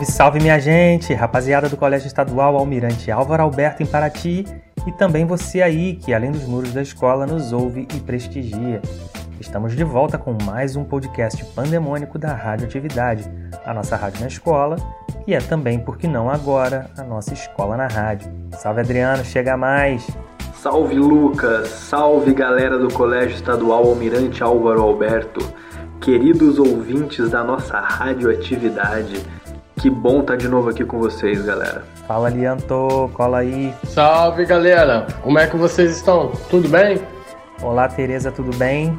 Salve, salve minha gente, rapaziada do Colégio Estadual Almirante Álvaro Alberto em Paraty e também você aí que além dos muros da escola nos ouve e prestigia. Estamos de volta com mais um podcast pandemônico da Radioatividade, a nossa rádio na escola e é também, por que não agora, a nossa escola na rádio. Salve Adriano, chega mais! Salve Lucas, salve galera do Colégio Estadual Almirante Álvaro Alberto, queridos ouvintes da nossa radioatividade. Que bom estar tá de novo aqui com vocês, galera. Fala, Lianto, cola aí. Salve, galera. Como é que vocês estão? Tudo bem? Olá, Tereza, tudo bem?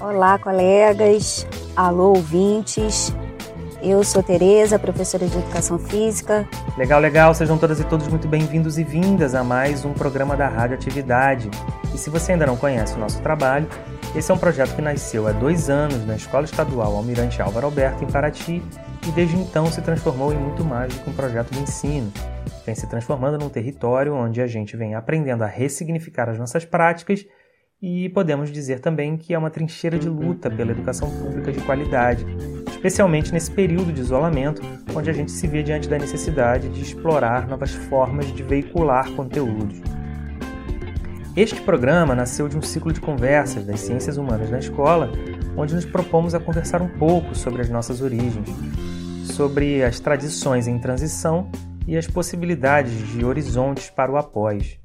Olá, colegas. Alô, ouvintes. Eu sou Tereza, professora de Educação Física. Legal, legal. Sejam todas e todos muito bem-vindos e vindas a mais um programa da Rádio Atividade. E se você ainda não conhece o nosso trabalho, esse é um projeto que nasceu há dois anos na Escola Estadual Almirante Álvaro Alberto, em Paraty, e desde então se transformou em muito mais do que um projeto de ensino. Vem se transformando num território onde a gente vem aprendendo a ressignificar as nossas práticas e podemos dizer também que é uma trincheira de luta pela educação pública de qualidade, especialmente nesse período de isolamento, onde a gente se vê diante da necessidade de explorar novas formas de veicular conteúdos. Este programa nasceu de um ciclo de conversas das ciências humanas na escola, onde nos propomos a conversar um pouco sobre as nossas origens, sobre as tradições em transição e as possibilidades de horizontes para o após,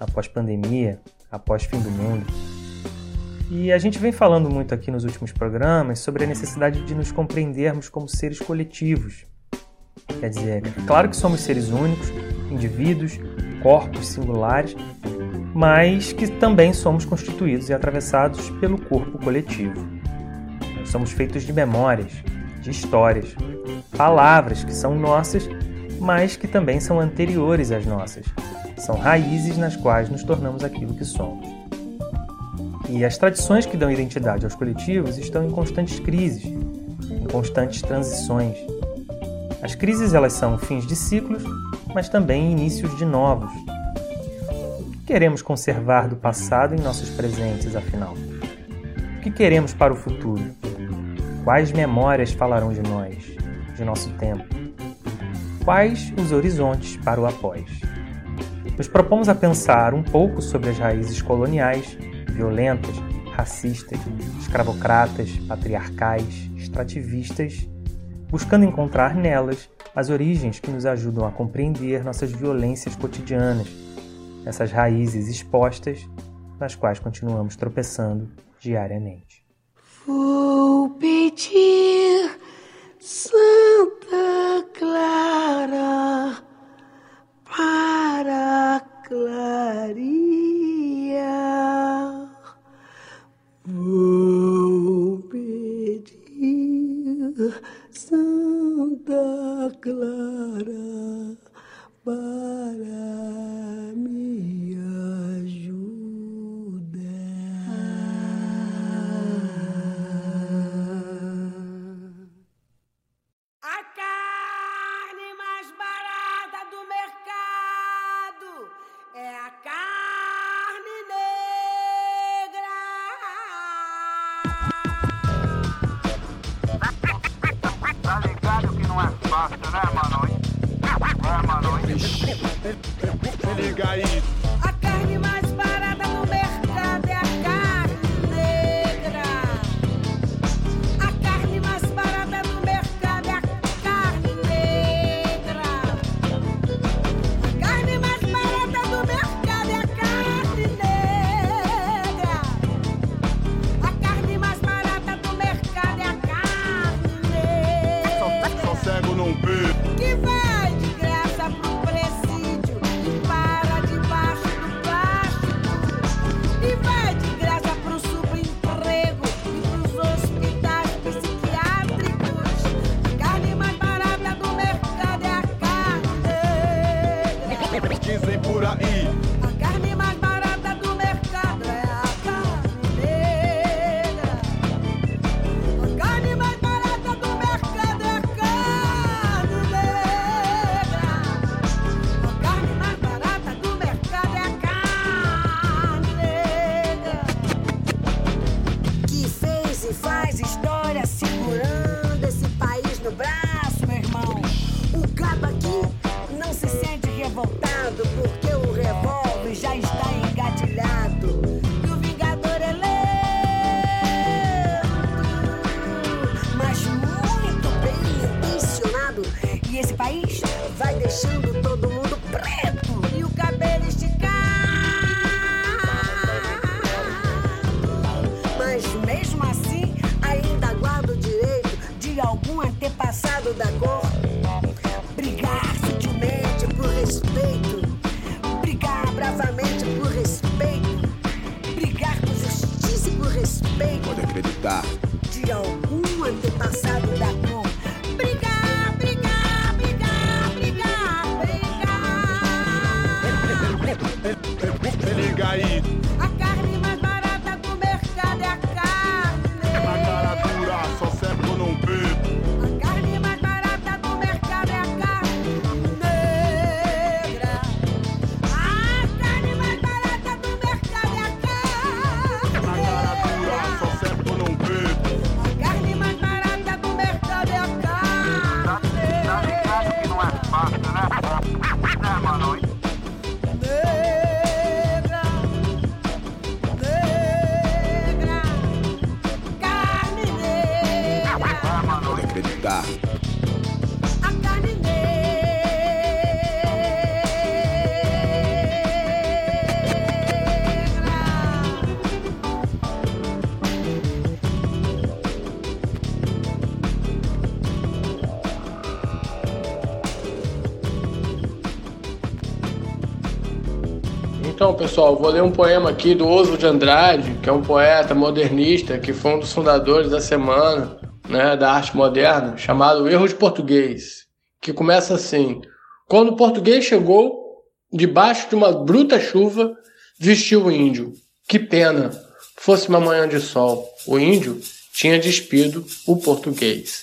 após pandemia, após fim do mundo. E a gente vem falando muito aqui nos últimos programas sobre a necessidade de nos compreendermos como seres coletivos. Quer dizer, claro que somos seres únicos, indivíduos, corpos singulares, mas que também somos constituídos e atravessados pelo corpo coletivo. Nós somos feitos de memórias, de histórias, palavras que são nossas, mas que também são anteriores às nossas, são raízes nas quais nos tornamos aquilo que somos. E as tradições que dão identidade aos coletivos estão em constantes crises, em constantes transições. As crises elas são fins de ciclos, mas também inícios de novos. Queremos conservar do passado em nossos presentes, afinal? O que queremos para o futuro? Quais memórias falarão de nós, de nosso tempo? Quais os horizontes para o após? nos propomos a pensar um pouco sobre as raízes coloniais, violentas, racistas, escravocratas, patriarcais, extrativistas, buscando encontrar nelas as origens que nos ajudam a compreender nossas violências cotidianas, essas raízes expostas nas quais continuamos tropeçando diariamente. Vou pedir Santa Clara para clarear. Vou pedir Santa Clara para me liga aí. Pessoal, vou ler um poema aqui do Oswald de Andrade, que é um poeta modernista, que foi um dos fundadores da semana né, da arte moderna, chamado Erro de Português, que começa assim: Quando o português chegou, debaixo de uma bruta chuva, vestiu o índio. Que pena, fosse uma manhã de sol. O índio tinha despido o português.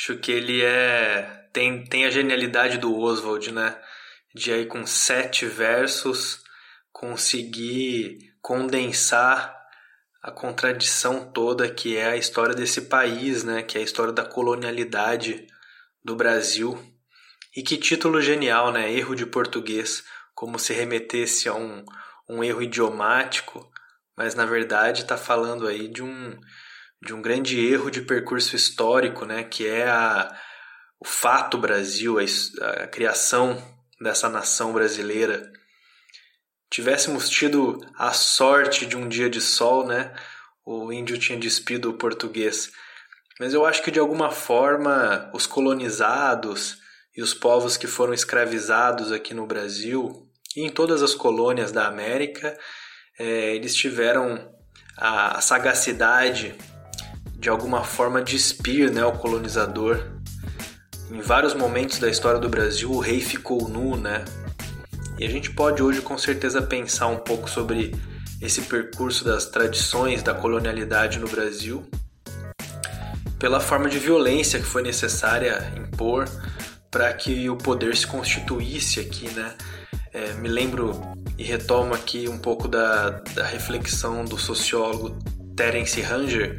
Acho que ele é. Tem, tem a genialidade do Oswald, né? De aí com sete versos conseguir condensar a contradição toda que é a história desse país, né? Que é a história da colonialidade do Brasil. E que título genial, né? Erro de português, como se remetesse a um, um erro idiomático, mas na verdade está falando aí de um, de um grande erro de percurso histórico, né? Que é a, o fato Brasil, a, a criação dessa nação brasileira. Tivéssemos tido a sorte de um dia de sol, né? O índio tinha despido o português. Mas eu acho que de alguma forma os colonizados e os povos que foram escravizados aqui no Brasil e em todas as colônias da América, eh, eles tiveram a, a sagacidade de alguma forma despir né, o colonizador. Em vários momentos da história do Brasil, o rei ficou nu, né? E a gente pode hoje com certeza pensar um pouco sobre esse percurso das tradições da colonialidade no Brasil, pela forma de violência que foi necessária impor para que o poder se constituísse aqui, né? É, me lembro e retomo aqui um pouco da, da reflexão do sociólogo Terence Ranger,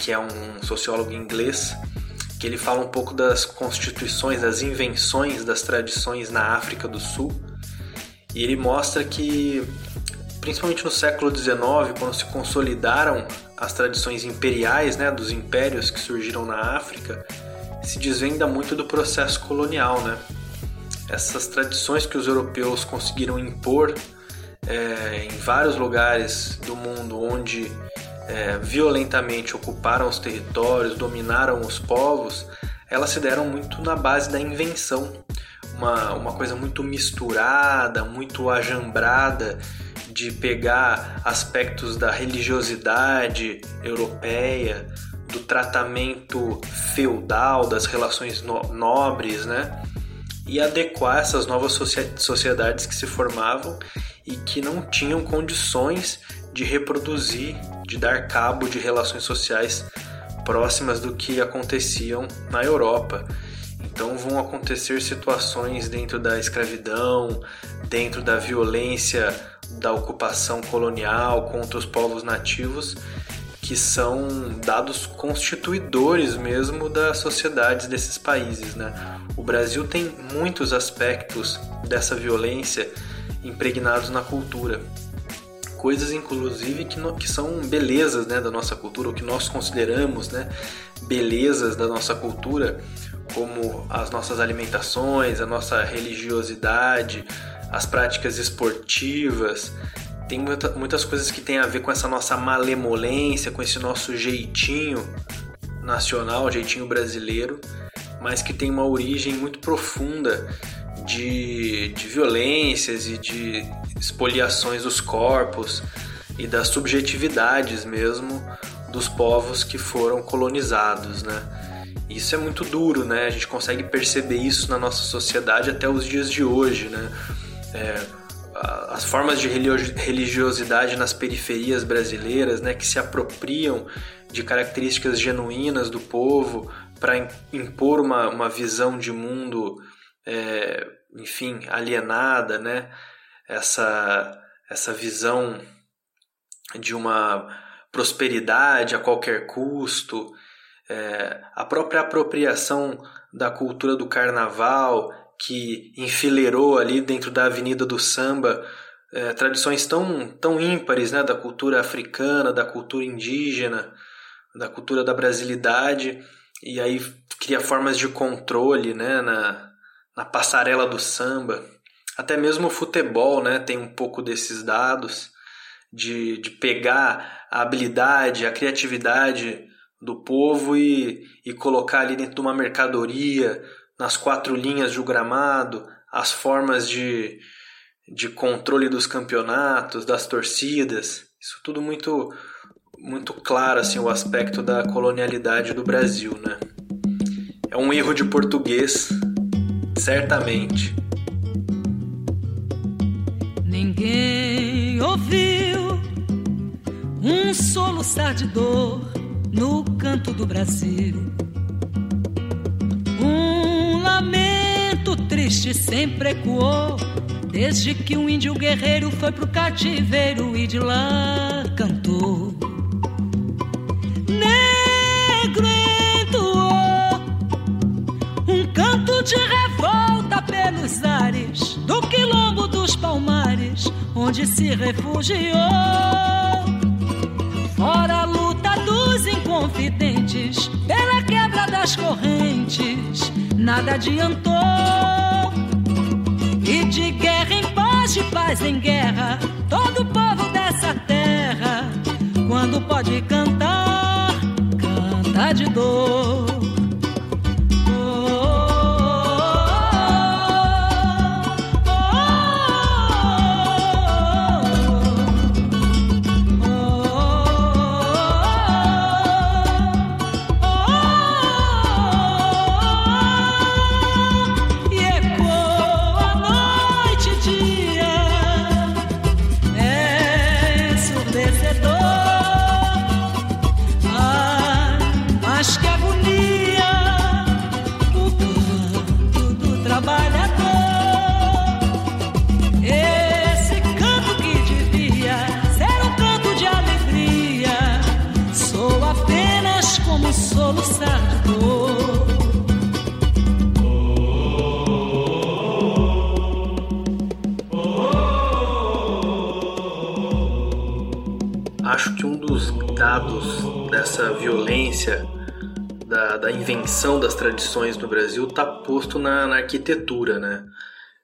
que é um sociólogo inglês, que ele fala um pouco das constituições, das invenções das tradições na África do Sul. E ele mostra que, principalmente no século XIX, quando se consolidaram as tradições imperiais né, dos impérios que surgiram na África, se desvenda muito do processo colonial. Né? Essas tradições que os europeus conseguiram impor é, em vários lugares do mundo onde é, violentamente ocuparam os territórios, dominaram os povos, elas se deram muito na base da invenção. Uma, uma coisa muito misturada, muito ajambrada de pegar aspectos da religiosidade europeia, do tratamento feudal das relações no nobres, né? E adequar essas novas sociedades que se formavam e que não tinham condições de reproduzir, de dar cabo de relações sociais próximas do que aconteciam na Europa. Então vão acontecer situações dentro da escravidão, dentro da violência da ocupação colonial contra os povos nativos, que são dados constituidores mesmo das sociedades desses países. Né? O Brasil tem muitos aspectos dessa violência impregnados na cultura. Coisas, inclusive, que, no, que são belezas né, da nossa cultura, o que nós consideramos né, belezas da nossa cultura, como as nossas alimentações, a nossa religiosidade, as práticas esportivas. Tem muita, muitas coisas que têm a ver com essa nossa malemolência, com esse nosso jeitinho nacional, jeitinho brasileiro, mas que tem uma origem muito profunda de, de violências e de espoliações dos corpos e das subjetividades mesmo dos povos que foram colonizados, né? Isso é muito duro, né? A gente consegue perceber isso na nossa sociedade até os dias de hoje, né? É, as formas de religiosidade nas periferias brasileiras, né, que se apropriam de características genuínas do povo para impor uma, uma visão de mundo, é, enfim, alienada, né? Essa, essa visão de uma prosperidade a qualquer custo, é, a própria apropriação da cultura do carnaval, que enfileirou ali dentro da Avenida do Samba é, tradições tão, tão ímpares né, da cultura africana, da cultura indígena, da cultura da brasilidade, e aí cria formas de controle né, na, na passarela do samba. Até mesmo o futebol né, tem um pouco desses dados de, de pegar a habilidade, a criatividade do povo e, e colocar ali dentro de uma mercadoria, nas quatro linhas do gramado, as formas de, de controle dos campeonatos, das torcidas. Isso tudo muito muito claro assim o aspecto da colonialidade do Brasil, né? É um erro de português, certamente. Ninguém ouviu um soluçar de dor no canto do Brasil. Um lamento triste sempre ecoou, desde que um índio guerreiro foi pro cativeiro e de lá cantou. Onde se refugiou. Fora a luta dos inconfidentes, pela quebra das correntes, nada adiantou. E de guerra em paz, de paz em guerra, todo povo dessa terra, quando pode cantar, canta de dor. Dessa violência, da, da invenção das tradições no Brasil, está posto na, na, arquitetura. Né?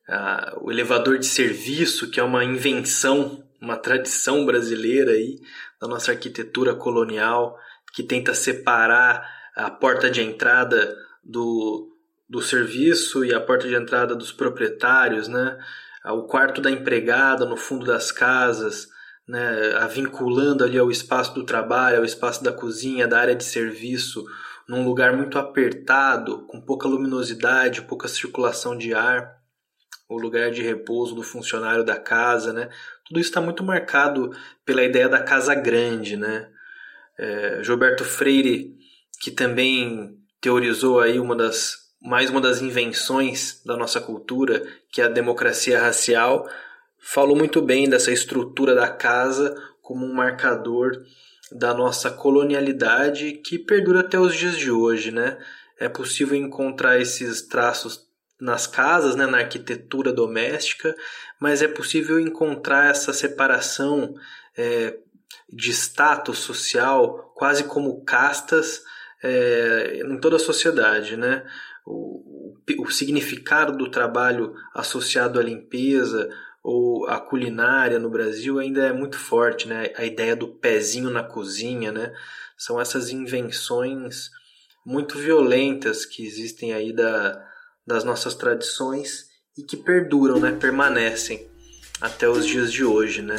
Ah, o elevador de serviço, que é uma invenção, uma tradição brasileira aí, da nossa arquitetura colonial, que tenta separar a porta de entrada do, do serviço e a porta de entrada dos proprietários, né? o quarto da empregada no fundo das casas, né, a vinculando ali ao espaço do trabalho, ao espaço da cozinha, da área de serviço, num lugar muito apertado, com pouca luminosidade, pouca circulação de ar, o lugar de repouso do funcionário da casa, né? Tudo isso está muito marcado pela ideia da casa grande, né? É, Gilberto Freire, que também teorizou aí uma das mais uma das invenções da nossa cultura, que é a democracia racial, falou muito bem dessa estrutura da casa como um marcador da nossa colonialidade que perdura até os dias de hoje, né? É possível encontrar esses traços nas casas, né, na arquitetura doméstica, mas é possível encontrar essa separação é, de status social, quase como castas, é, em toda a sociedade, né? O, o, o significado do trabalho associado à limpeza, ou a culinária no Brasil ainda é muito forte, né? A ideia do pezinho na cozinha, né? São essas invenções muito violentas que existem aí da, das nossas tradições e que perduram, né? Permanecem até os dias de hoje, né?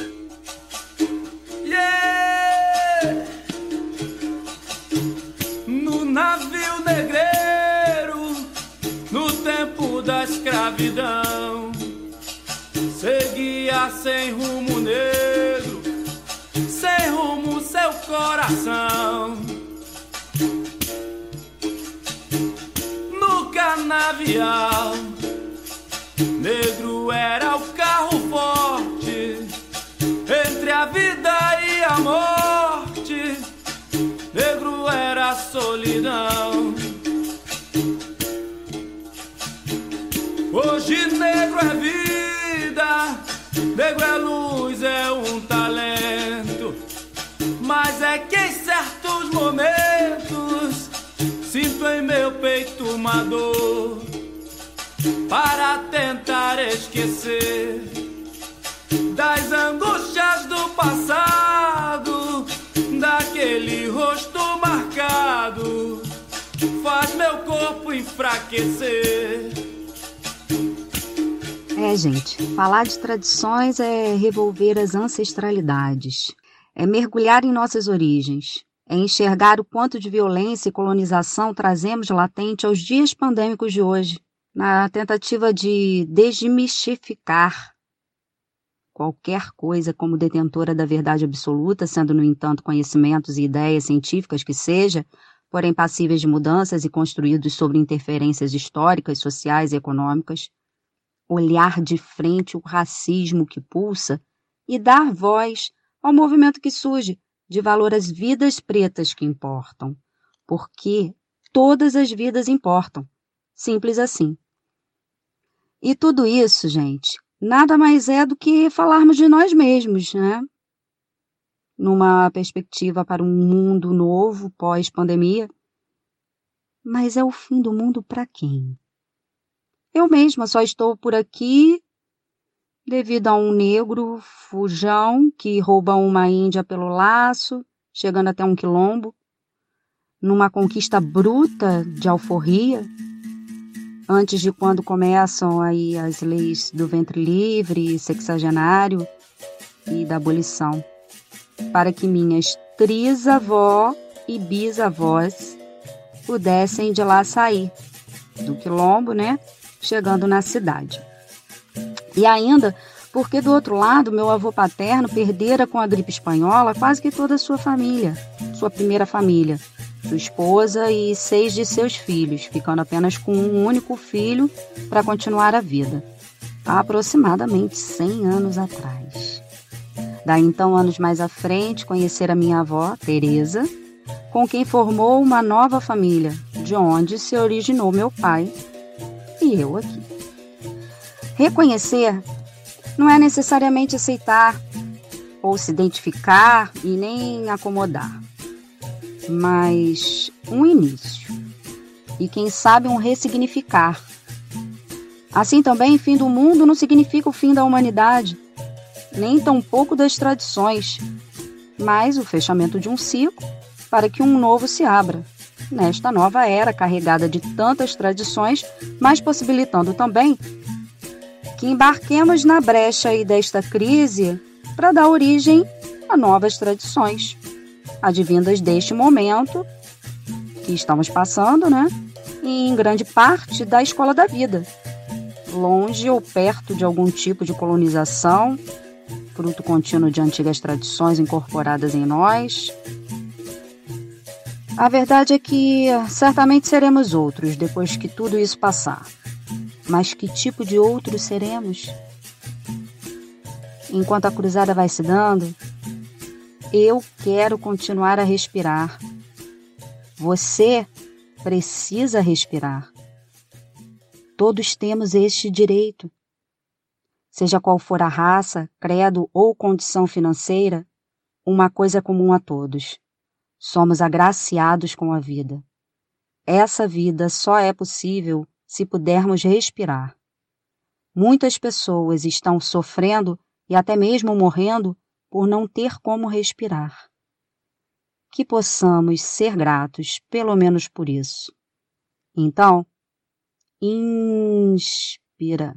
No navio negreiro, no tempo da escravidão sem rumo negro, sem rumo seu coração. No canavial, negro é luz, é um talento. Mas é que em certos momentos sinto em meu peito uma dor para tentar esquecer das angústias do passado, daquele rosto marcado, faz meu corpo enfraquecer. É, gente, falar de tradições é revolver as ancestralidades, é mergulhar em nossas origens, é enxergar o quanto de violência e colonização trazemos latente aos dias pandêmicos de hoje, na tentativa de desmistificar qualquer coisa como detentora da verdade absoluta, sendo, no entanto, conhecimentos e ideias científicas que seja, porém passíveis de mudanças e construídos sobre interferências históricas, sociais e econômicas olhar de frente o racismo que pulsa e dar voz ao movimento que surge de valor às vidas pretas que importam, porque todas as vidas importam. Simples assim. E tudo isso, gente, nada mais é do que falarmos de nós mesmos, né? Numa perspectiva para um mundo novo pós-pandemia. Mas é o fim do mundo para quem? Eu mesma só estou por aqui devido a um negro fujão que rouba uma índia pelo laço, chegando até um quilombo, numa conquista bruta de alforria, antes de quando começam aí as leis do ventre livre, sexagenário e da abolição, para que minhas trisavó e bisavós pudessem de lá sair do quilombo, né? Chegando na cidade. E ainda porque do outro lado, meu avô paterno perdera com a gripe espanhola quase que toda a sua família, sua primeira família, sua esposa e seis de seus filhos, ficando apenas com um único filho para continuar a vida, há aproximadamente 100 anos atrás. Daí então, anos mais à frente, conhecer a minha avó, Teresa, com quem formou uma nova família, de onde se originou meu pai, e eu aqui. Reconhecer não é necessariamente aceitar ou se identificar e nem acomodar, mas um início e quem sabe um ressignificar. Assim também, fim do mundo não significa o fim da humanidade, nem tampouco das tradições, mas o fechamento de um ciclo para que um novo se abra nesta nova era carregada de tantas tradições, mas possibilitando também que embarquemos na brecha desta crise para dar origem a novas tradições, advindas deste momento que estamos passando, né? E em grande parte da escola da vida, longe ou perto de algum tipo de colonização, fruto contínuo de antigas tradições incorporadas em nós. A verdade é que certamente seremos outros depois que tudo isso passar. Mas que tipo de outros seremos? Enquanto a cruzada vai se dando, eu quero continuar a respirar. Você precisa respirar. Todos temos este direito. Seja qual for a raça, credo ou condição financeira, uma coisa é comum a todos. Somos agraciados com a vida. Essa vida só é possível se pudermos respirar. Muitas pessoas estão sofrendo e até mesmo morrendo por não ter como respirar. Que possamos ser gratos, pelo menos por isso. Então, inspira.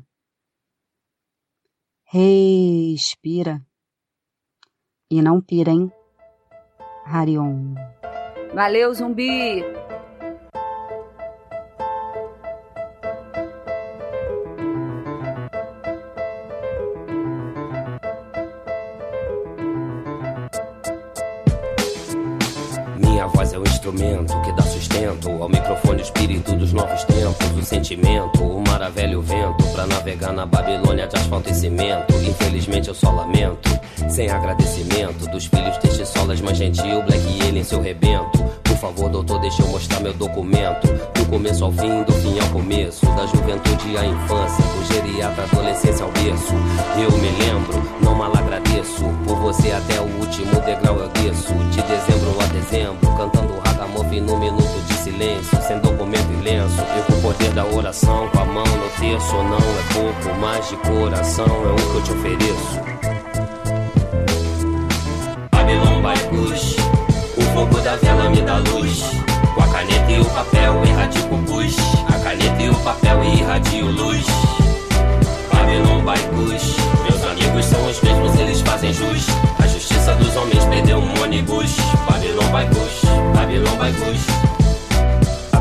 Respira. E não pira, hein? Harion. Valeu, zumbi! Minha voz é o instrumento que dá ao microfone, espírito dos novos tempos, o sentimento, o mar a velho vento, pra navegar na Babilônia de asfalto e cimento. Infelizmente eu só lamento, sem agradecimento dos filhos deste solas mais gentil, Black e ele em seu rebento. Por favor, doutor, deixa eu mostrar meu documento. Do começo ao fim, do fim ao começo. Da juventude à infância, do geriatra adolescência ao berço. Eu me lembro, não mal agradeço. Por você até o último degrau eu desço. De dezembro a dezembro, cantando ragamuffin no minuto de silêncio. Sem documento e lenço. Eu com o poder da oração, com a mão no terço. Não é pouco, mas de coração é o que eu te ofereço. Babylon by Kush. O fogo da vela me dá luz. Com a caneta e o papel irradio pus. A caneta e o papel irradio luz. Babylon by Kush. Meus amigos são os mesmos, eles fazem jus. A justiça dos homens perdeu um ônibus. Babylon by Kush. Babylon by Kush.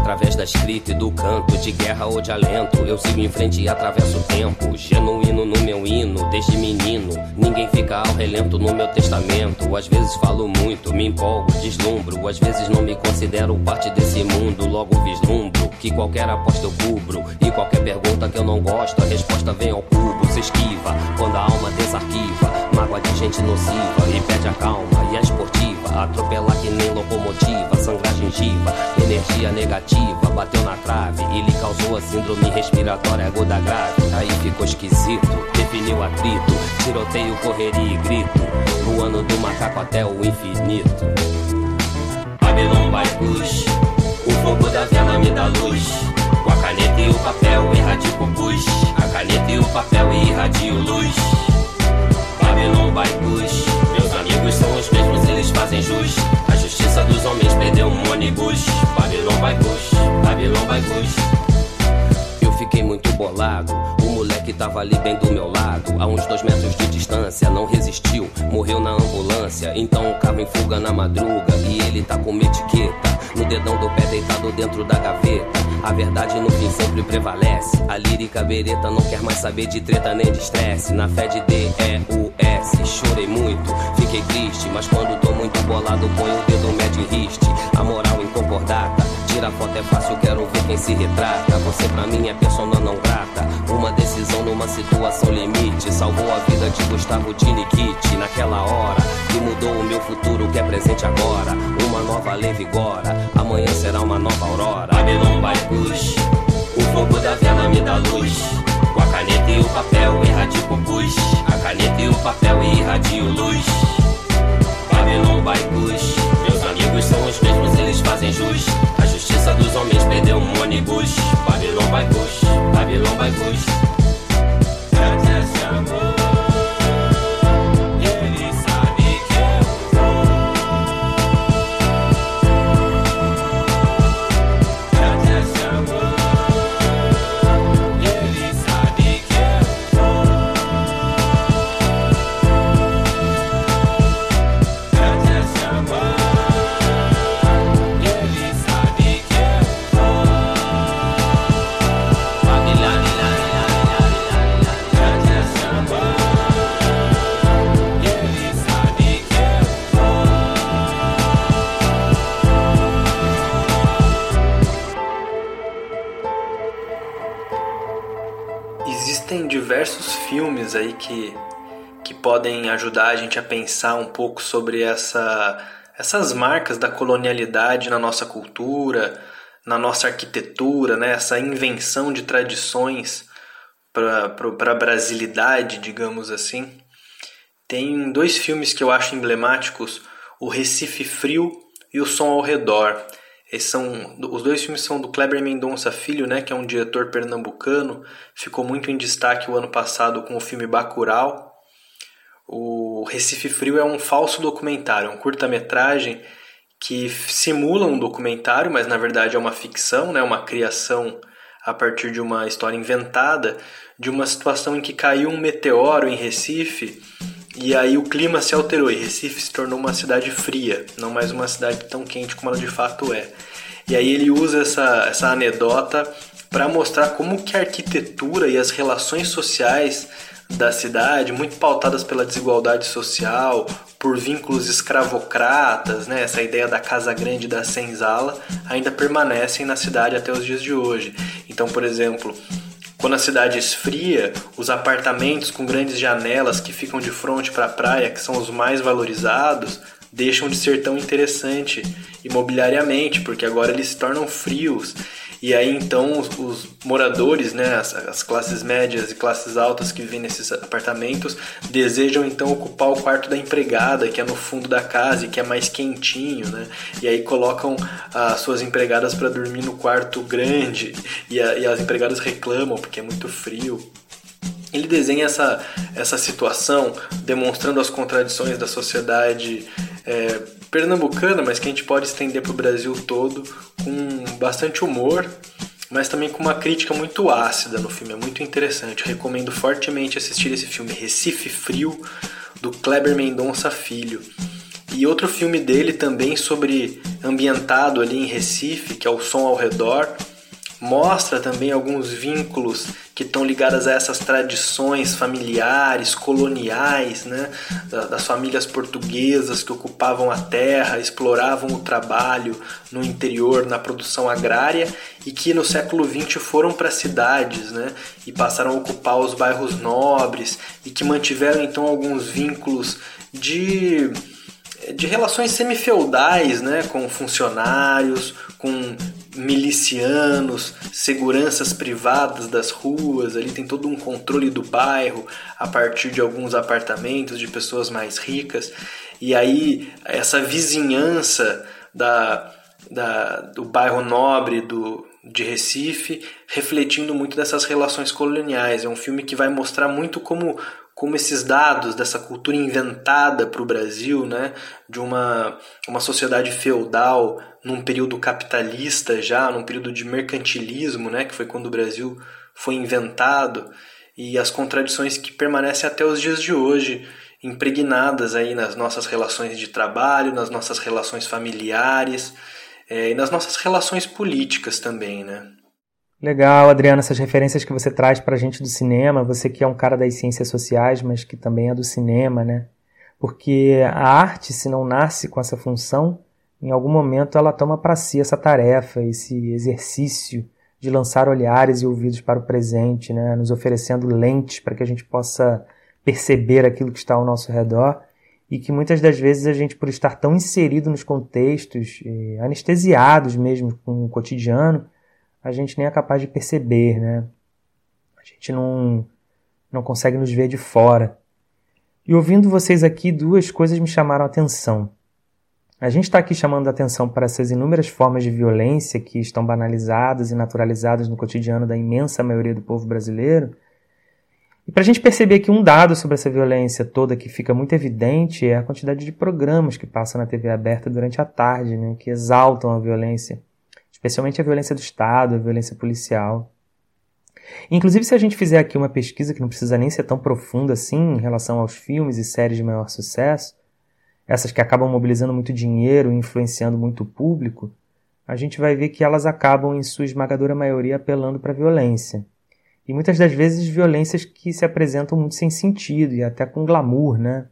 Através da escrita e do canto, de guerra ou de alento, eu sigo em frente e atravesso o tempo. Genuíno no meu hino, desde menino. Ninguém fica ao relento no meu testamento. Às vezes falo muito, me empolgo, deslumbro. Às vezes não me considero parte desse mundo. Logo vislumbro que qualquer aposta eu cubro. E qualquer pergunta que eu não gosto, a resposta vem ao cubo. Se esquiva quando a alma desarquiva. Mágoa de gente nociva e pede a calma e a esportiva. Atropelar que nem locomotiva, sangrar gengiva, energia negativa, bateu na trave e lhe causou a síndrome respiratória aguda grave. Aí ficou esquisito, definiu atrito, tiroteio, correria e grito, do ano do macaco até o infinito. Babylon by Kush, o fogo da vela me dá luz. Com a caneta e o papel irradio pus, a caneta e o papel irradio luz. Babylon by Kush, meus amigos são os eles fazem jus. A justiça dos homens perdeu um ônibus. Kush, Babylon by Kush. Eu fiquei muito bolado. Moleque tava ali bem do meu lado, a uns dois metros de distância. Não resistiu, morreu na ambulância. Então o carro em fuga na madruga e ele tá com uma etiqueta no dedão do pé deitado dentro da gaveta. A verdade no fim sempre prevalece. A lírica bereta não quer mais saber de treta nem de estresse. Na fé de D, E, U, S. Chorei muito, fiquei triste. Mas quando tô muito bolado, põe o dedo médio e riste. A moral inconcordata. Tira foto é fácil, quero ver quem se retrata. Você pra mim é persona não grata. Uma decisão numa situação limite. Salvou a vida de Gustavo Tiniquite. Naquela hora que mudou o meu futuro, que é presente agora. Uma nova lei vigora. Amanhã será uma nova aurora. Babylon by. O fogo da vela me dá luz. Com a caneta e o papel irradio pus. A caneta e o papel irradio luz. Babylon by. Meus amigos são os mesmos, eles fazem jus. A justiça dos homens perdeu um ônibus. Babylon by Kush. Babylon aí que, que podem ajudar a gente a pensar um pouco sobre essa, essas marcas da colonialidade na nossa cultura, na nossa arquitetura, né? essa invenção de tradições para a brasilidade, digamos assim. Tem dois filmes que eu acho emblemáticos, O Recife Frio e O Som ao Redor. Esses são, os dois filmes são do Kleber Mendonça Filho, né, que é um diretor pernambucano, ficou muito em destaque o ano passado com o filme Bacurau. O Recife Frio é um falso documentário, um curta-metragem que simula um documentário, mas na verdade é uma ficção, né, uma criação a partir de uma história inventada, de uma situação em que caiu um meteoro em Recife e aí o clima se alterou e Recife se tornou uma cidade fria, não mais uma cidade tão quente como ela de fato é. E aí ele usa essa, essa anedota para mostrar como que a arquitetura e as relações sociais da cidade, muito pautadas pela desigualdade social, por vínculos escravocratas, né? essa ideia da casa grande da senzala, ainda permanecem na cidade até os dias de hoje. Então, por exemplo, quando a cidade esfria, os apartamentos com grandes janelas que ficam de frente para a praia, que são os mais valorizados, deixam de ser tão interessante imobiliariamente, porque agora eles se tornam frios. E aí então os, os moradores, né, as, as, classes médias e classes altas que vivem nesses apartamentos, desejam então ocupar o quarto da empregada, que é no fundo da casa e que é mais quentinho, né? E aí colocam as suas empregadas para dormir no quarto grande e, a, e as empregadas reclamam porque é muito frio. Ele desenha essa, essa situação demonstrando as contradições da sociedade é, pernambucana, mas que a gente pode estender para o Brasil todo com bastante humor, mas também com uma crítica muito ácida no filme. É muito interessante. Recomendo fortemente assistir esse filme, Recife Frio, do Kleber Mendonça Filho. E outro filme dele também sobre ambientado ali em Recife, que é o Som ao Redor, mostra também alguns vínculos que estão ligados a essas tradições familiares, coloniais, né? das famílias portuguesas que ocupavam a terra, exploravam o trabalho no interior, na produção agrária e que no século XX foram para cidades né? e passaram a ocupar os bairros nobres e que mantiveram então alguns vínculos de de relações semi-feudais, né, com funcionários, com milicianos, seguranças privadas das ruas, ali tem todo um controle do bairro a partir de alguns apartamentos de pessoas mais ricas. E aí essa vizinhança da, da, do bairro nobre do, de Recife, refletindo muito dessas relações coloniais. É um filme que vai mostrar muito como como esses dados dessa cultura inventada para o Brasil, né, de uma, uma sociedade feudal num período capitalista já, num período de mercantilismo, né, que foi quando o Brasil foi inventado, e as contradições que permanecem até os dias de hoje, impregnadas aí nas nossas relações de trabalho, nas nossas relações familiares é, e nas nossas relações políticas também, né. Legal, Adriana, essas referências que você traz para a gente do cinema, você que é um cara das ciências sociais, mas que também é do cinema, né? Porque a arte, se não nasce com essa função, em algum momento ela toma para si essa tarefa, esse exercício de lançar olhares e ouvidos para o presente, né? Nos oferecendo lentes para que a gente possa perceber aquilo que está ao nosso redor e que muitas das vezes a gente, por estar tão inserido nos contextos, anestesiados mesmo com o cotidiano, a gente nem é capaz de perceber, né? A gente não, não consegue nos ver de fora. E ouvindo vocês aqui, duas coisas me chamaram a atenção. A gente está aqui chamando a atenção para essas inúmeras formas de violência que estão banalizadas e naturalizadas no cotidiano da imensa maioria do povo brasileiro. E para a gente perceber que um dado sobre essa violência toda que fica muito evidente é a quantidade de programas que passam na TV aberta durante a tarde, né, que exaltam a violência especialmente a violência do Estado, a violência policial. Inclusive, se a gente fizer aqui uma pesquisa que não precisa nem ser tão profunda assim em relação aos filmes e séries de maior sucesso, essas que acabam mobilizando muito dinheiro e influenciando muito o público, a gente vai ver que elas acabam, em sua esmagadora maioria, apelando para a violência. E muitas das vezes violências que se apresentam muito sem sentido e até com glamour, né?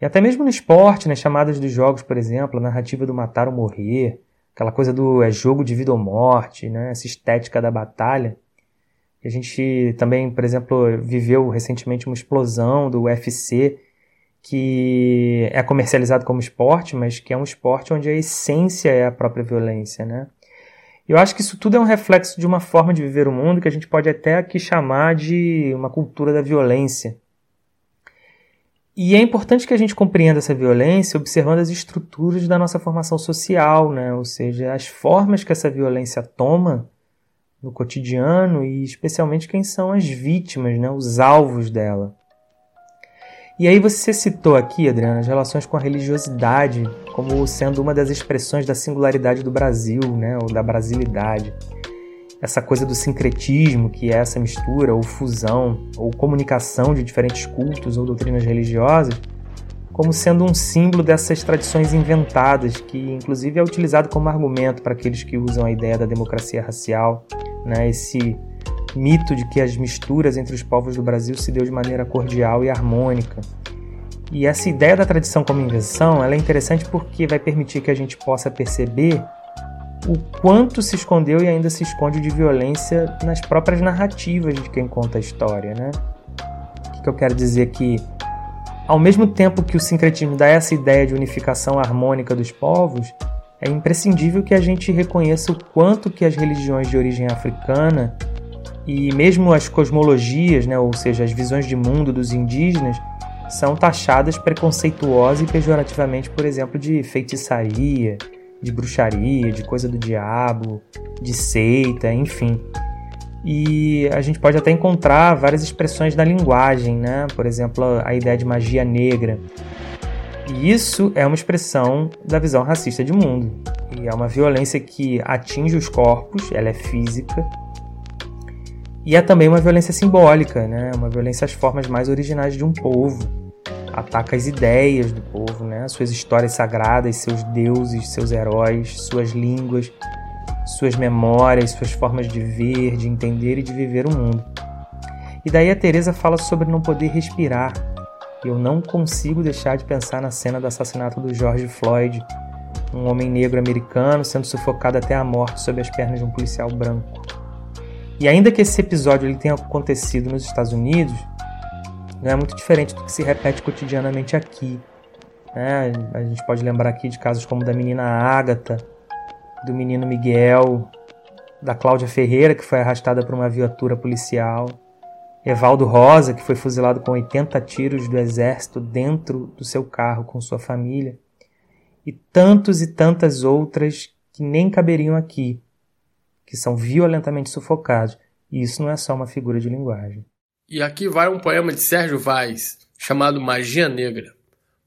E até mesmo no esporte, nas chamadas dos jogos, por exemplo, a narrativa do matar ou morrer, aquela coisa do é jogo de vida ou morte, né? essa estética da batalha, A gente também, por exemplo, viveu recentemente uma explosão do UFC, que é comercializado como esporte, mas que é um esporte onde a essência é a própria violência, né? Eu acho que isso tudo é um reflexo de uma forma de viver o mundo que a gente pode até aqui chamar de uma cultura da violência. E é importante que a gente compreenda essa violência observando as estruturas da nossa formação social, né? ou seja, as formas que essa violência toma no cotidiano e especialmente quem são as vítimas, né? os alvos dela. E aí você citou aqui, Adriana, as relações com a religiosidade como sendo uma das expressões da singularidade do Brasil, né? ou da brasilidade essa coisa do sincretismo, que é essa mistura ou fusão ou comunicação de diferentes cultos ou doutrinas religiosas, como sendo um símbolo dessas tradições inventadas, que inclusive é utilizado como argumento para aqueles que usam a ideia da democracia racial, né? esse mito de que as misturas entre os povos do Brasil se deu de maneira cordial e harmônica. E essa ideia da tradição como invenção ela é interessante porque vai permitir que a gente possa perceber o quanto se escondeu e ainda se esconde de violência nas próprias narrativas de quem conta a história, né? O que eu quero dizer que, ao mesmo tempo que o sincretismo dá essa ideia de unificação harmônica dos povos, é imprescindível que a gente reconheça o quanto que as religiões de origem africana e mesmo as cosmologias, né, ou seja, as visões de mundo dos indígenas, são taxadas preconceituosa e pejorativamente, por exemplo, de feitiçaria, de bruxaria, de coisa do diabo, de seita, enfim. E a gente pode até encontrar várias expressões na linguagem, né? Por exemplo, a ideia de magia negra. E isso é uma expressão da visão racista de mundo. E é uma violência que atinge os corpos, ela é física. E é também uma violência simbólica, né? Uma violência às formas mais originais de um povo ataca as ideias do povo, né? suas histórias sagradas, seus deuses, seus heróis, suas línguas, suas memórias, suas formas de ver, de entender e de viver o mundo. E daí a Teresa fala sobre não poder respirar. Eu não consigo deixar de pensar na cena do assassinato do George Floyd, um homem negro americano sendo sufocado até a morte sob as pernas de um policial branco. E ainda que esse episódio ele tenha acontecido nos Estados Unidos, não é muito diferente do que se repete cotidianamente aqui. Né? A gente pode lembrar aqui de casos como da menina Ágata, do menino Miguel, da Cláudia Ferreira, que foi arrastada por uma viatura policial, Evaldo Rosa, que foi fuzilado com 80 tiros do exército dentro do seu carro com sua família, e tantos e tantas outras que nem caberiam aqui, que são violentamente sufocados. E isso não é só uma figura de linguagem. E aqui vai um poema de Sérgio Vaz, chamado Magia Negra.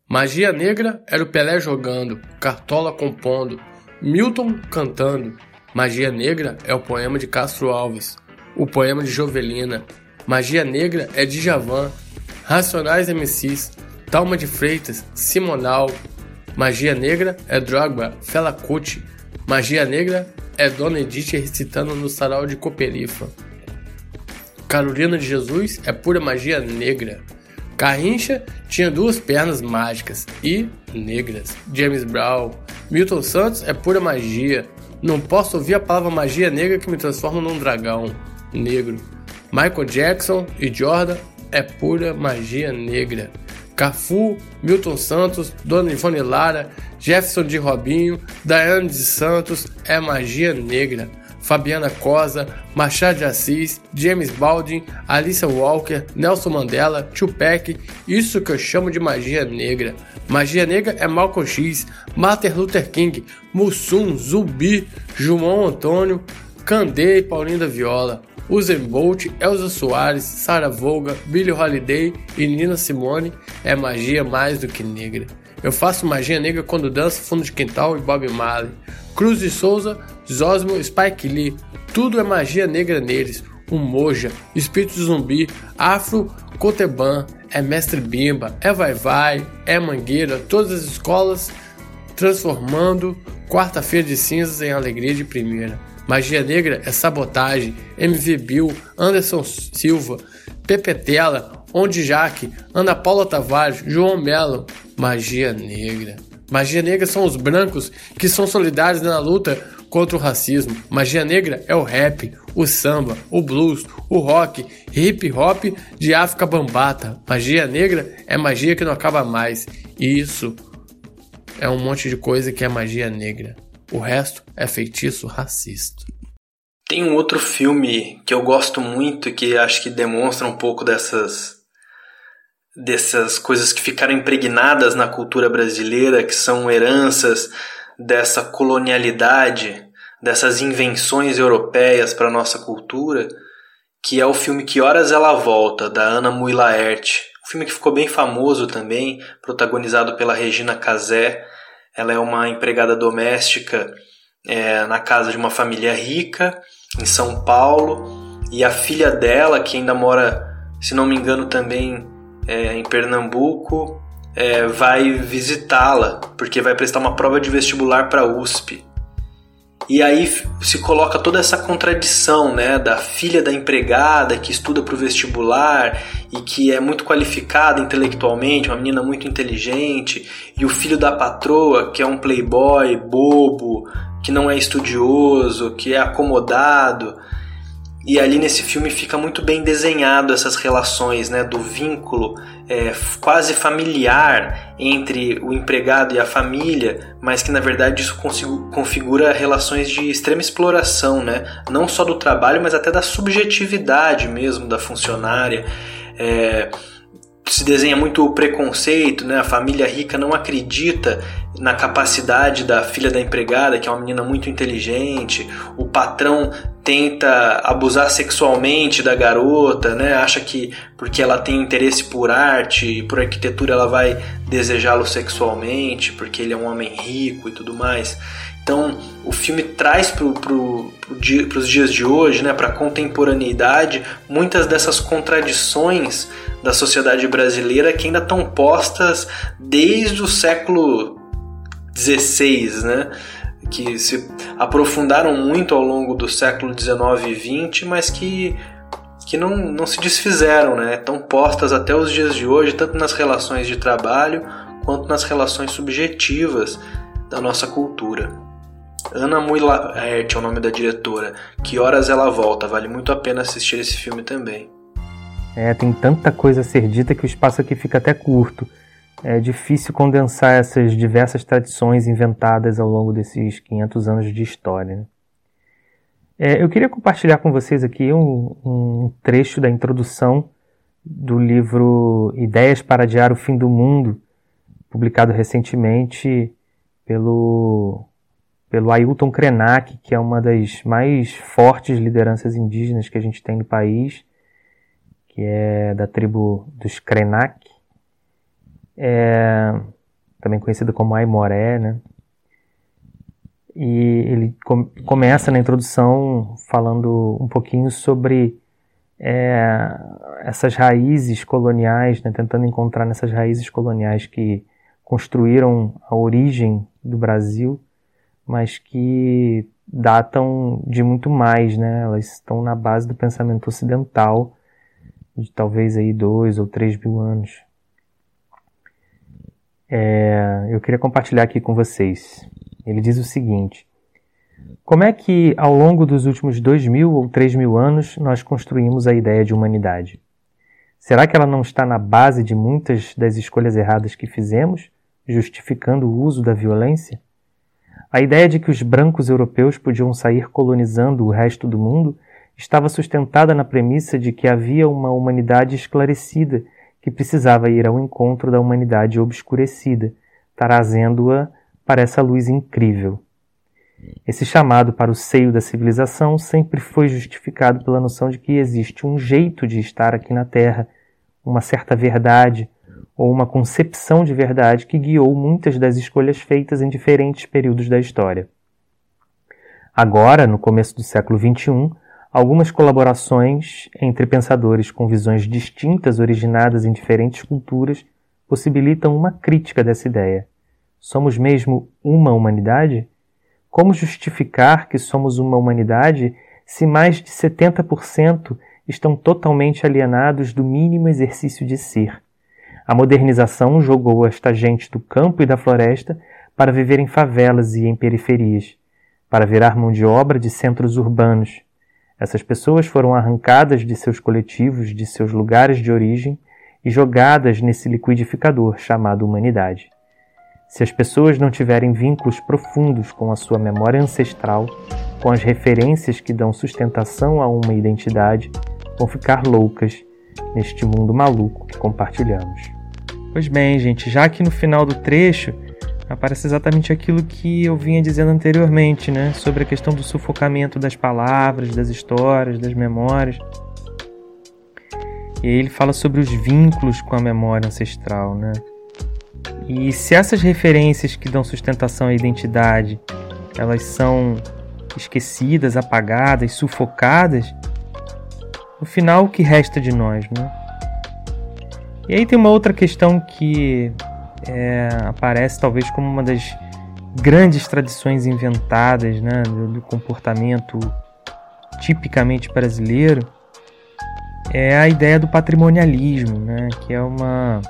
Magia Negra era o Pelé jogando, Cartola compondo, Milton cantando. Magia Negra é o poema de Castro Alves, o poema de Jovelina. Magia Negra é de Javan, Racionais MCs, Talma de Freitas, Simonal. Magia Negra é Drogba, Fela. Magia Negra é Dona Edith recitando no sarau de Coperifa. Carolina de Jesus é pura magia negra. Carrincha tinha duas pernas mágicas e negras. James Brown. Milton Santos é pura magia. Não posso ouvir a palavra magia negra que me transforma num dragão negro. Michael Jackson e Jordan é pura magia negra. Cafu, Milton Santos, Dona Ivone Lara, Jefferson de Robinho, Daiane de Santos é magia negra. Fabiana Cosa, Machado de Assis, James Baldwin, Alicia Walker, Nelson Mandela, Tupac, isso que eu chamo de magia negra. Magia negra é Malcolm X, Martin Luther King, Mussum, Zumbi, João Antônio, Candê e Paulinho da Viola. Usain Bolt, Elza Soares, Sarah Volga, Billie Holiday e Nina Simone é magia mais do que negra. Eu faço magia negra quando danço fundo de quintal e Bob Marley. Cruz de Souza, Zosmo, Spike Lee, tudo é magia negra neles. O Moja, Espírito Zumbi, Afro Coteban, é Mestre Bimba, é Vai Vai, é Mangueira, todas as escolas transformando quarta-feira de cinzas em alegria de primeira. Magia Negra é sabotagem, MV Bill, Anderson Silva, Pepetela, Onde Jaque, Ana Paula Tavares, João Melo, Magia Negra. Magia negra são os brancos que são solidários na luta contra o racismo. Magia negra é o rap, o samba, o blues, o rock, hip hop de África Bambata. Magia negra é magia que não acaba mais. E isso é um monte de coisa que é magia negra. O resto é feitiço racista. Tem um outro filme que eu gosto muito que acho que demonstra um pouco dessas dessas coisas que ficaram impregnadas na cultura brasileira, que são heranças dessa colonialidade, dessas invenções europeias para nossa cultura, que é o filme Que Horas Ela Volta, da Ana Mui Laerte. Um filme que ficou bem famoso também, protagonizado pela Regina Casé. Ela é uma empregada doméstica é, na casa de uma família rica, em São Paulo, e a filha dela, que ainda mora, se não me engano, também é, em Pernambuco, é, vai visitá-la, porque vai prestar uma prova de vestibular para a USP. E aí se coloca toda essa contradição, né, da filha da empregada que estuda para o vestibular e que é muito qualificada intelectualmente, uma menina muito inteligente, e o filho da patroa que é um playboy bobo, que não é estudioso, que é acomodado. E ali nesse filme fica muito bem desenhado essas relações, né, do vínculo é, quase familiar entre o empregado e a família, mas que na verdade isso configura relações de extrema exploração, né, não só do trabalho, mas até da subjetividade mesmo da funcionária. É, se desenha muito o preconceito, né? A família rica não acredita na capacidade da filha da empregada, que é uma menina muito inteligente. O patrão tenta abusar sexualmente da garota, né? Acha que porque ela tem interesse por arte e por arquitetura ela vai desejá-lo sexualmente, porque ele é um homem rico e tudo mais. Então, o filme traz para pro, pro os dias de hoje, né, para a contemporaneidade, muitas dessas contradições da sociedade brasileira que ainda estão postas desde o século XVI, né? que se aprofundaram muito ao longo do século XIX e XX, mas que, que não, não se desfizeram, né? estão postas até os dias de hoje, tanto nas relações de trabalho quanto nas relações subjetivas da nossa cultura. Ana Mui Laerte é o nome da diretora. Que horas ela volta? Vale muito a pena assistir esse filme também. É, tem tanta coisa a ser dita que o espaço aqui fica até curto. É difícil condensar essas diversas tradições inventadas ao longo desses 500 anos de história. Né? É, eu queria compartilhar com vocês aqui um, um trecho da introdução do livro Ideias para Adiar o Fim do Mundo, publicado recentemente pelo pelo Ailton Krenak, que é uma das mais fortes lideranças indígenas que a gente tem no país, que é da tribo dos Krenak, é, também conhecido como Aimoré, né? E ele com, começa na introdução falando um pouquinho sobre é, essas raízes coloniais, né? tentando encontrar nessas raízes coloniais que construíram a origem do Brasil mas que datam de muito mais, né? Elas estão na base do pensamento ocidental, de talvez aí dois ou três mil anos. É, eu queria compartilhar aqui com vocês. Ele diz o seguinte: Como é que ao longo dos últimos dois mil ou três mil anos nós construímos a ideia de humanidade? Será que ela não está na base de muitas das escolhas erradas que fizemos, justificando o uso da violência? A ideia de que os brancos europeus podiam sair colonizando o resto do mundo estava sustentada na premissa de que havia uma humanidade esclarecida que precisava ir ao encontro da humanidade obscurecida, trazendo-a para essa luz incrível. Esse chamado para o seio da civilização sempre foi justificado pela noção de que existe um jeito de estar aqui na Terra, uma certa verdade, ou uma concepção de verdade que guiou muitas das escolhas feitas em diferentes períodos da história. Agora, no começo do século XXI, algumas colaborações entre pensadores com visões distintas originadas em diferentes culturas possibilitam uma crítica dessa ideia. Somos mesmo uma humanidade? Como justificar que somos uma humanidade se mais de 70% estão totalmente alienados do mínimo exercício de ser? A modernização jogou esta gente do campo e da floresta para viver em favelas e em periferias. para virar mão de obra de centros urbanos. Essas pessoas foram arrancadas de seus coletivos, de seus lugares de origem e jogadas nesse liquidificador chamado humanidade. Se as pessoas não tiverem vínculos profundos com a sua memória ancestral, com as referências que dão sustentação a uma identidade, vão ficar loucas neste mundo maluco que compartilhamos. Pois bem, gente, já que no final do trecho aparece exatamente aquilo que eu vinha dizendo anteriormente, né, sobre a questão do sufocamento das palavras, das histórias, das memórias. E aí ele fala sobre os vínculos com a memória ancestral, né? E se essas referências que dão sustentação à identidade, elas são esquecidas, apagadas, sufocadas, no final o que resta de nós, né? E aí tem uma outra questão que é, aparece talvez como uma das grandes tradições inventadas né, do, do comportamento tipicamente brasileiro, é a ideia do patrimonialismo, né, que é uma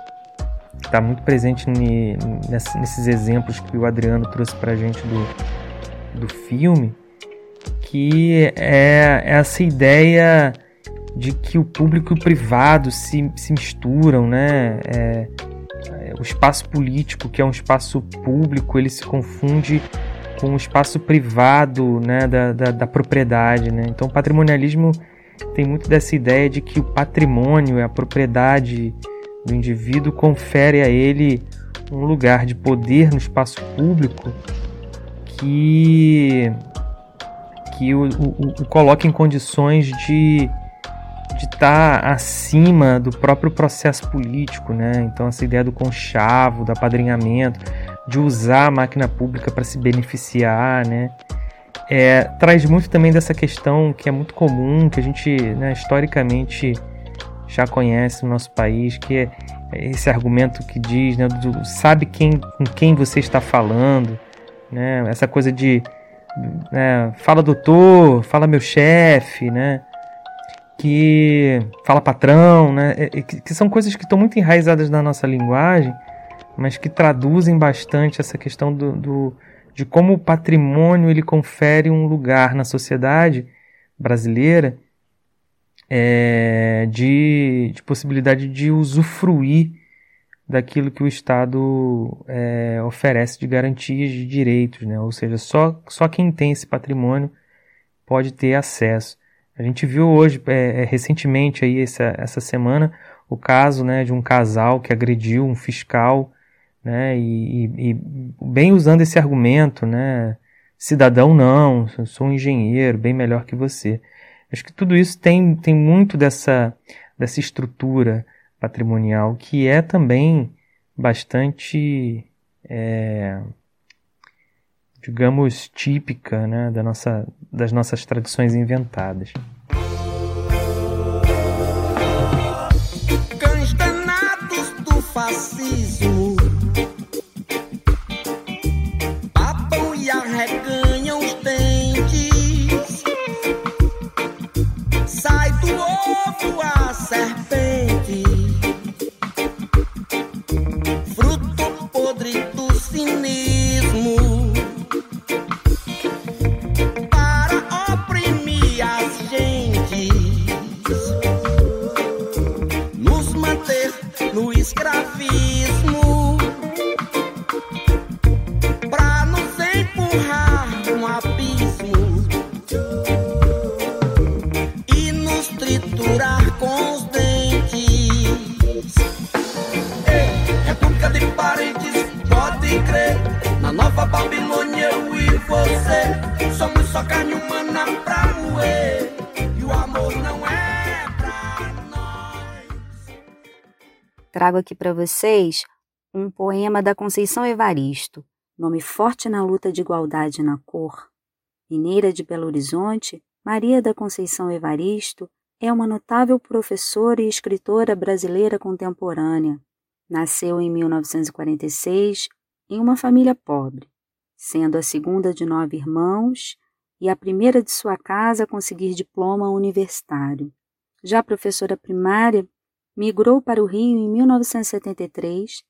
está muito presente nesses exemplos que o Adriano trouxe para a gente do, do filme, que é essa ideia de que o público e o privado se, se misturam, né? É, é, o espaço político, que é um espaço público, ele se confunde com o espaço privado né, da, da, da propriedade. Né? Então, o patrimonialismo tem muito dessa ideia de que o patrimônio, a propriedade do indivíduo, confere a ele um lugar de poder no espaço público que, que o, o, o coloca em condições de de estar tá acima do próprio processo político, né? Então essa ideia do conchavo, do apadrinhamento, de usar a máquina pública para se beneficiar, né? É, traz muito também dessa questão que é muito comum, que a gente né, historicamente já conhece no nosso país, que é esse argumento que diz, né, do, sabe quem, com quem você está falando, né? Essa coisa de né, fala doutor, fala meu chefe, né? Que fala patrão, né? É, é, que são coisas que estão muito enraizadas na nossa linguagem, mas que traduzem bastante essa questão do, do, de como o patrimônio ele confere um lugar na sociedade brasileira é, de, de, possibilidade de usufruir daquilo que o Estado é, oferece de garantias de direitos, né? ou seja, só, só quem tem esse patrimônio pode ter acesso. A gente viu hoje, é, é, recentemente, aí, essa, essa semana, o caso né, de um casal que agrediu um fiscal, né, e, e, e bem usando esse argumento, né, cidadão não, sou um engenheiro, bem melhor que você. Acho que tudo isso tem, tem muito dessa, dessa estrutura patrimonial que é também bastante é, digamos, típica né, da nossa, das nossas tradições inventadas. Cães danados do fascismo papam e arreganham os dentes. Sai do ovo a serpente. Somos só carne humana pra moer. E o amor não é. trago aqui para vocês um poema da Conceição Evaristo, nome forte na luta de igualdade na cor. Mineira de Belo Horizonte, Maria da Conceição Evaristo é uma notável professora e escritora brasileira contemporânea. Nasceu em 1946 em uma família pobre, sendo a segunda de nove irmãos e a primeira de sua casa a conseguir diploma universitário. Já professora primária, migrou para o Rio em 1973,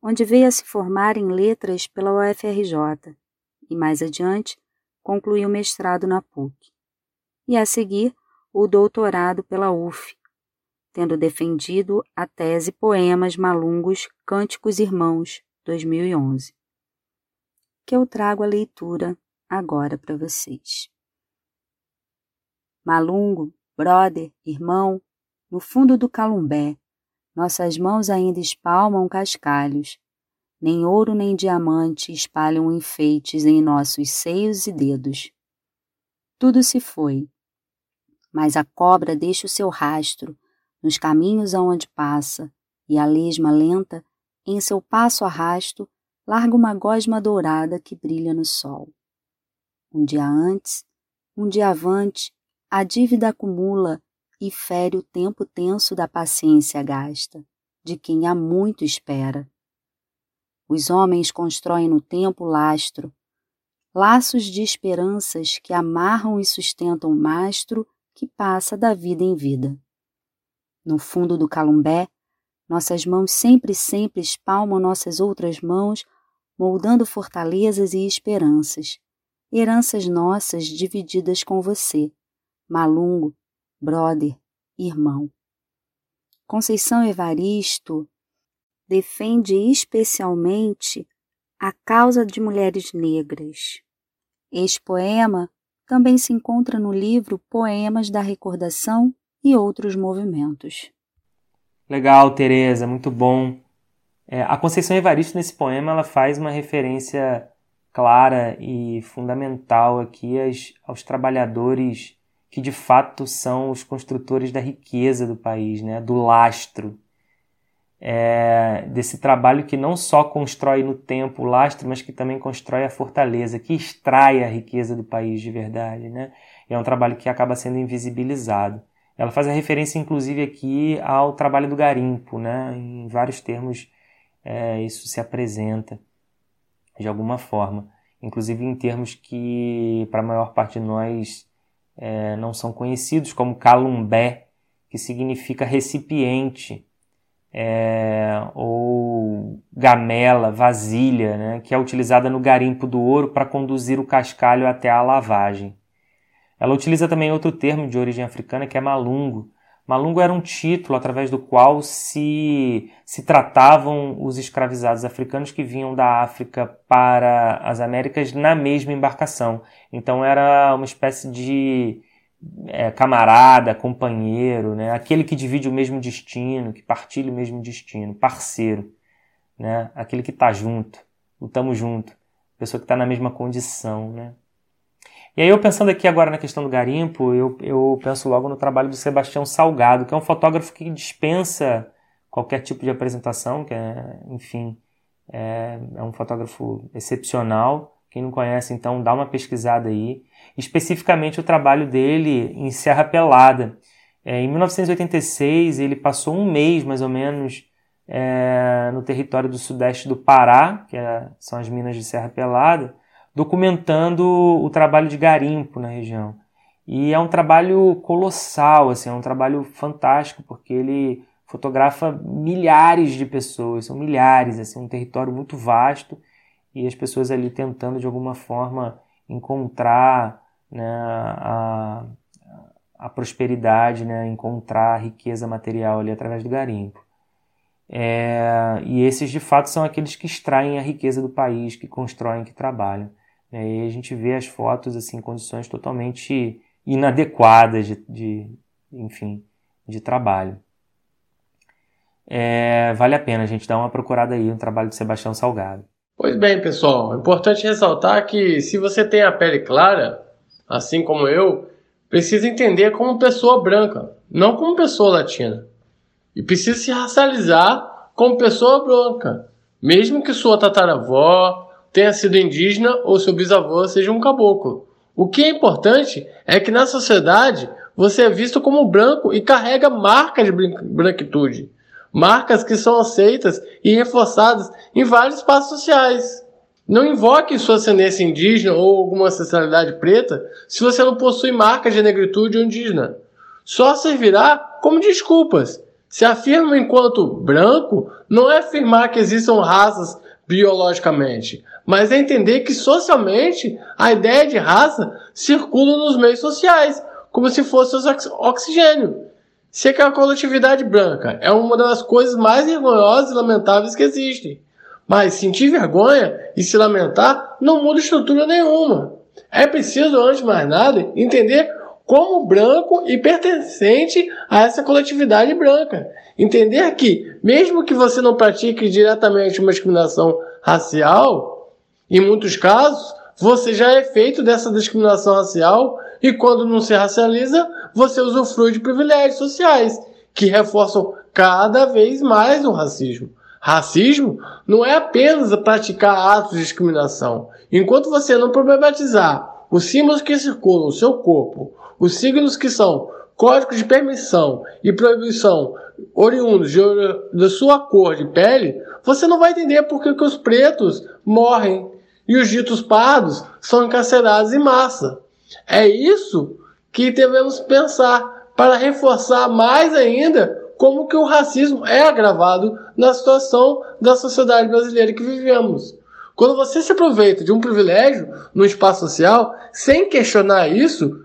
onde veio a se formar em letras pela UFRJ e, mais adiante, concluiu o mestrado na PUC. E a seguir, o doutorado pela UF, tendo defendido a tese Poemas Malungos Cânticos Irmãos, 2011, que eu trago a leitura agora para vocês. Malungo, brother, irmão, no fundo do calumbé, nossas mãos ainda espalmam cascalhos, nem ouro nem diamante espalham enfeites em nossos seios e dedos. Tudo se foi, mas a cobra deixa o seu rastro nos caminhos aonde passa, e a lesma lenta, em seu passo arrasto, larga uma gosma dourada que brilha no sol. Um dia antes, um dia avante, a dívida acumula e fere o tempo tenso da paciência gasta, de quem há muito espera. Os homens constroem no tempo lastro, laços de esperanças que amarram e sustentam o mastro que passa da vida em vida. No fundo do calumbé, nossas mãos sempre, sempre espalmam nossas outras mãos, moldando fortalezas e esperanças, heranças nossas divididas com você, malungo, brother, irmão. Conceição Evaristo defende especialmente a causa de mulheres negras. Este poema também se encontra no livro Poemas da Recordação e outros movimentos. Legal, Tereza, muito bom. É, a Conceição Evaristo nesse poema ela faz uma referência clara e fundamental aqui aos, aos trabalhadores que de fato são os construtores da riqueza do país, né? do lastro é, desse trabalho que não só constrói no tempo o lastro, mas que também constrói a fortaleza, que extrai a riqueza do país de verdade. Né? é um trabalho que acaba sendo invisibilizado. Ela faz a referência, inclusive, aqui ao trabalho do garimpo, né? em vários termos é, isso se apresenta de alguma forma, inclusive em termos que, para a maior parte de nós, é, não são conhecidos, como calumbé, que significa recipiente é, ou gamela, vasilha, né, que é utilizada no garimpo do ouro para conduzir o cascalho até a lavagem. Ela utiliza também outro termo de origem africana que é malungo. Malungo era um título através do qual se, se tratavam os escravizados africanos que vinham da África para as Américas na mesma embarcação. Então era uma espécie de é, camarada, companheiro, né? aquele que divide o mesmo destino, que partilha o mesmo destino, parceiro, né? aquele que está junto, o tamo junto, pessoa que está na mesma condição. Né? E aí eu pensando aqui agora na questão do garimpo, eu, eu penso logo no trabalho do Sebastião Salgado, que é um fotógrafo que dispensa qualquer tipo de apresentação, que é, enfim, é, é um fotógrafo excepcional, quem não conhece, então, dá uma pesquisada aí. Especificamente o trabalho dele em Serra Pelada. É, em 1986, ele passou um mês, mais ou menos, é, no território do sudeste do Pará, que é, são as minas de Serra Pelada, documentando o trabalho de garimpo na região. E é um trabalho colossal, assim, é um trabalho fantástico, porque ele fotografa milhares de pessoas, são milhares, assim, um território muito vasto e as pessoas ali tentando de alguma forma encontrar né, a, a prosperidade, né, encontrar a riqueza material ali através do garimpo. É, e esses de fato são aqueles que extraem a riqueza do país, que constroem, que trabalham. E a gente vê as fotos assim, em condições totalmente inadequadas de, de enfim, de trabalho. É, vale a pena a gente dar uma procurada aí no trabalho de Sebastião Salgado. Pois bem, pessoal, é importante ressaltar que se você tem a pele clara, assim como eu, precisa entender como pessoa branca, não como pessoa latina. E precisa se racializar como pessoa branca, mesmo que sua tataravó tenha sido indígena ou seu bisavô seja um caboclo. O que é importante é que na sociedade você é visto como branco e carrega marcas de branquitude marcas que são aceitas e reforçadas em vários espaços sociais. Não invoque sua ascendência indígena ou alguma ancestralidade preta se você não possui marcas de negritude ou indígena. Só servirá como desculpas. Se afirma enquanto branco, não é afirmar que existam raças biologicamente, mas é entender que socialmente a ideia de raça circula nos meios sociais, como se fosse oxigênio. Se a coletividade branca é uma das coisas mais vergonhosas e lamentáveis que existem. Mas sentir vergonha e se lamentar não muda estrutura nenhuma. É preciso, antes de mais nada, entender como branco e pertencente a essa coletividade branca. Entender que, mesmo que você não pratique diretamente uma discriminação racial, em muitos casos, você já é feito dessa discriminação racial e quando não se racializa, você usufrui de privilégios sociais que reforçam cada vez mais o racismo. Racismo não é apenas praticar atos de discriminação. Enquanto você não problematizar os símbolos que circulam no seu corpo, os signos que são códigos de permissão e proibição oriundos de, da sua cor de pele, você não vai entender por que, os pretos morrem e os ditos pardos são encarcerados em massa. É isso que devemos pensar para reforçar mais ainda como que o racismo é agravado na situação da sociedade brasileira que vivemos. Quando você se aproveita de um privilégio no espaço social, sem questionar isso,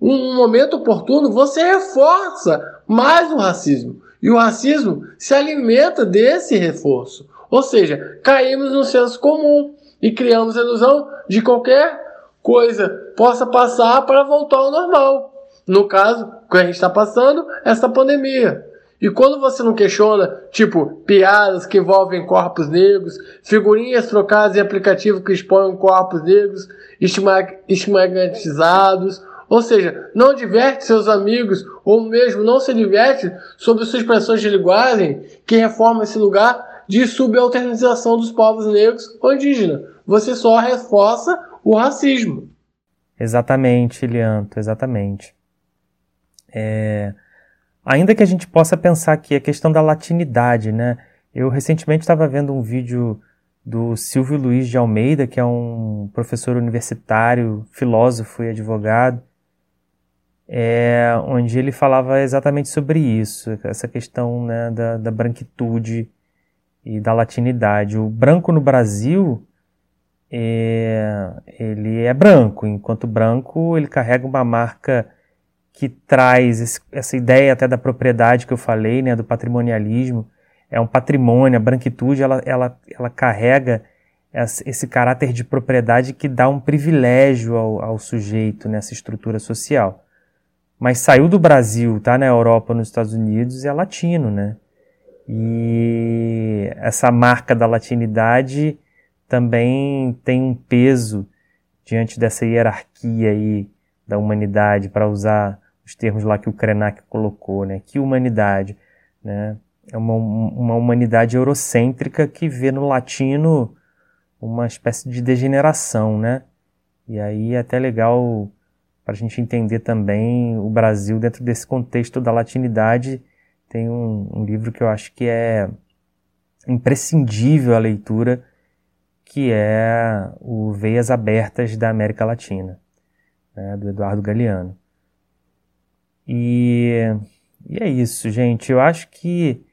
um momento oportuno, você reforça mais o racismo. E o racismo se alimenta desse reforço. Ou seja, caímos no senso comum e criamos a ilusão de qualquer coisa possa passar para voltar ao normal. No caso, que a gente está passando, essa pandemia. E quando você não questiona, tipo, piadas que envolvem corpos negros, figurinhas trocadas em aplicativo que expõem corpos negros estigmatizados, ou seja, não diverte seus amigos ou mesmo não se diverte sobre suas expressões de linguagem que reforma esse lugar de subalternização dos povos negros ou indígenas. Você só reforça o racismo. Exatamente, Lianto, exatamente. É... Ainda que a gente possa pensar aqui a questão da latinidade, né? Eu recentemente estava vendo um vídeo do Silvio Luiz de Almeida, que é um professor universitário, filósofo e advogado, é, onde ele falava exatamente sobre isso, essa questão né, da, da branquitude e da latinidade. O branco no Brasil, é, ele é branco, enquanto branco ele carrega uma marca que traz esse, essa ideia até da propriedade que eu falei, né, do patrimonialismo. É um patrimônio, a branquitude ela, ela, ela carrega esse caráter de propriedade que dá um privilégio ao, ao sujeito nessa estrutura social. Mas saiu do Brasil, tá na Europa, nos Estados Unidos, é latino, né? E essa marca da latinidade também tem um peso diante dessa hierarquia aí da humanidade, para usar os termos lá que o Krenak colocou, né? Que humanidade, né? É uma, uma humanidade eurocêntrica que vê no latino uma espécie de degeneração, né? E aí é até legal para a gente entender também o Brasil dentro desse contexto da latinidade. Tem um, um livro que eu acho que é imprescindível a leitura, que é o Veias Abertas da América Latina, né, do Eduardo Galeano. E, e é isso, gente. Eu acho que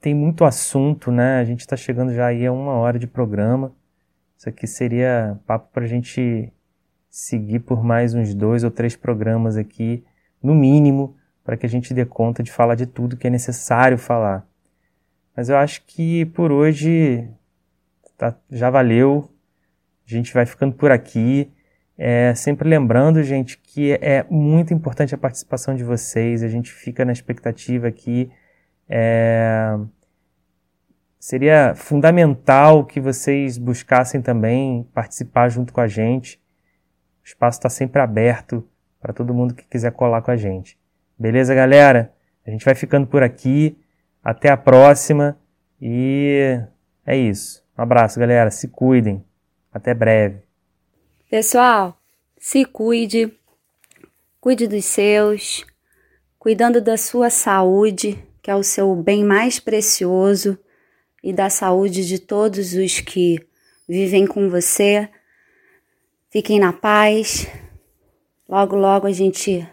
tem muito assunto, né? A gente está chegando já aí a uma hora de programa. Isso aqui seria papo para a gente seguir por mais uns dois ou três programas aqui, no mínimo, para que a gente dê conta de falar de tudo que é necessário falar. Mas eu acho que por hoje tá, já valeu. A gente vai ficando por aqui. É, sempre lembrando, gente, que é muito importante a participação de vocês, a gente fica na expectativa aqui. É, seria fundamental que vocês buscassem também participar junto com a gente. Espaço está sempre aberto para todo mundo que quiser colar com a gente. Beleza, galera? A gente vai ficando por aqui. Até a próxima. E é isso. Um abraço, galera. Se cuidem. Até breve. Pessoal, se cuide, cuide dos seus, cuidando da sua saúde, que é o seu bem mais precioso, e da saúde de todos os que vivem com você. Fiquem na paz. Logo, logo a gente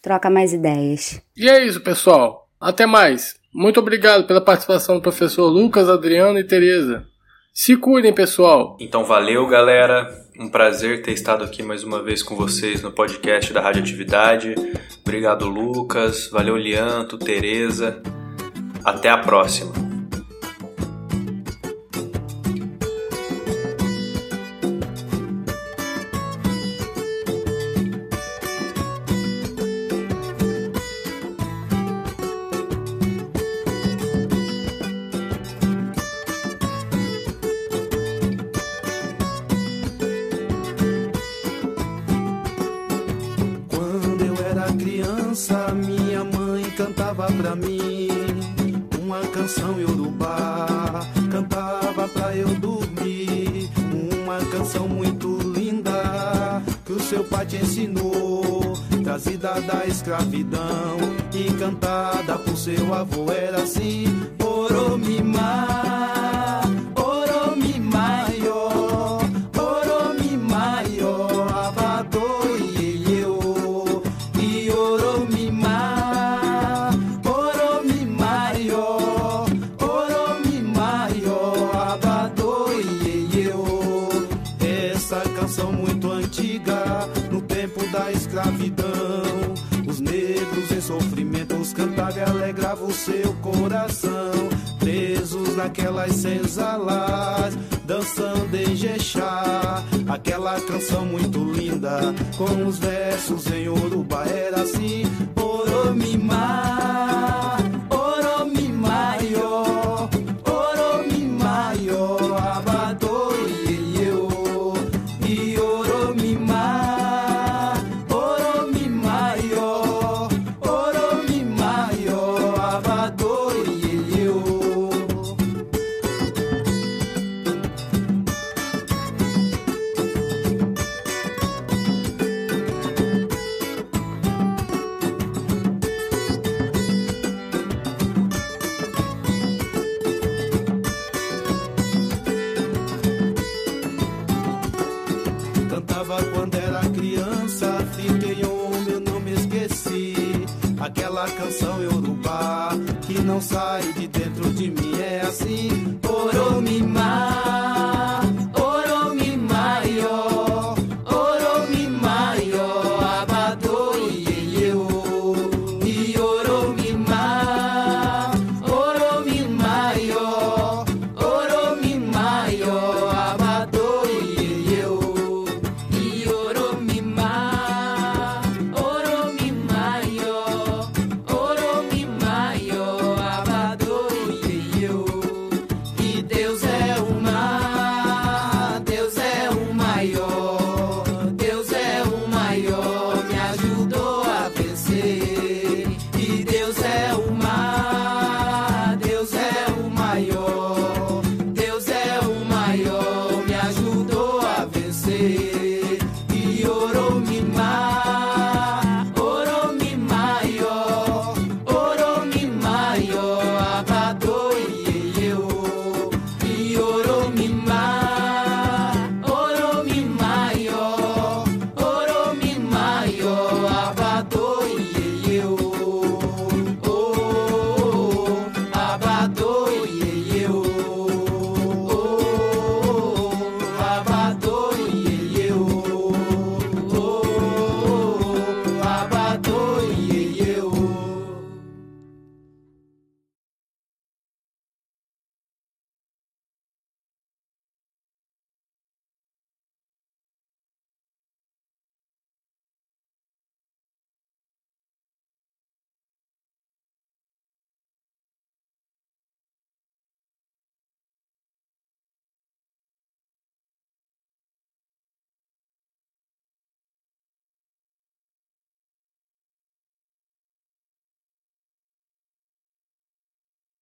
troca mais ideias. E é isso, pessoal. Até mais. Muito obrigado pela participação do professor Lucas, Adriano e Tereza. Se cuidem, pessoal. Então valeu, galera. Um prazer ter estado aqui mais uma vez com vocês no podcast da Radioatividade. Obrigado, Lucas. Valeu, Lianto, Tereza. Até a próxima. Canção iorubá. Cantava pra eu dormir, uma canção muito linda que o seu pai te ensinou. Trazida da escravidão e cantada por seu avô era assim: Oromimá, seu coração. Presos naquelas senzalas, dançando em Jexá. Aquela canção muito linda, com os versos em Urubá. Era assim: Oromimá,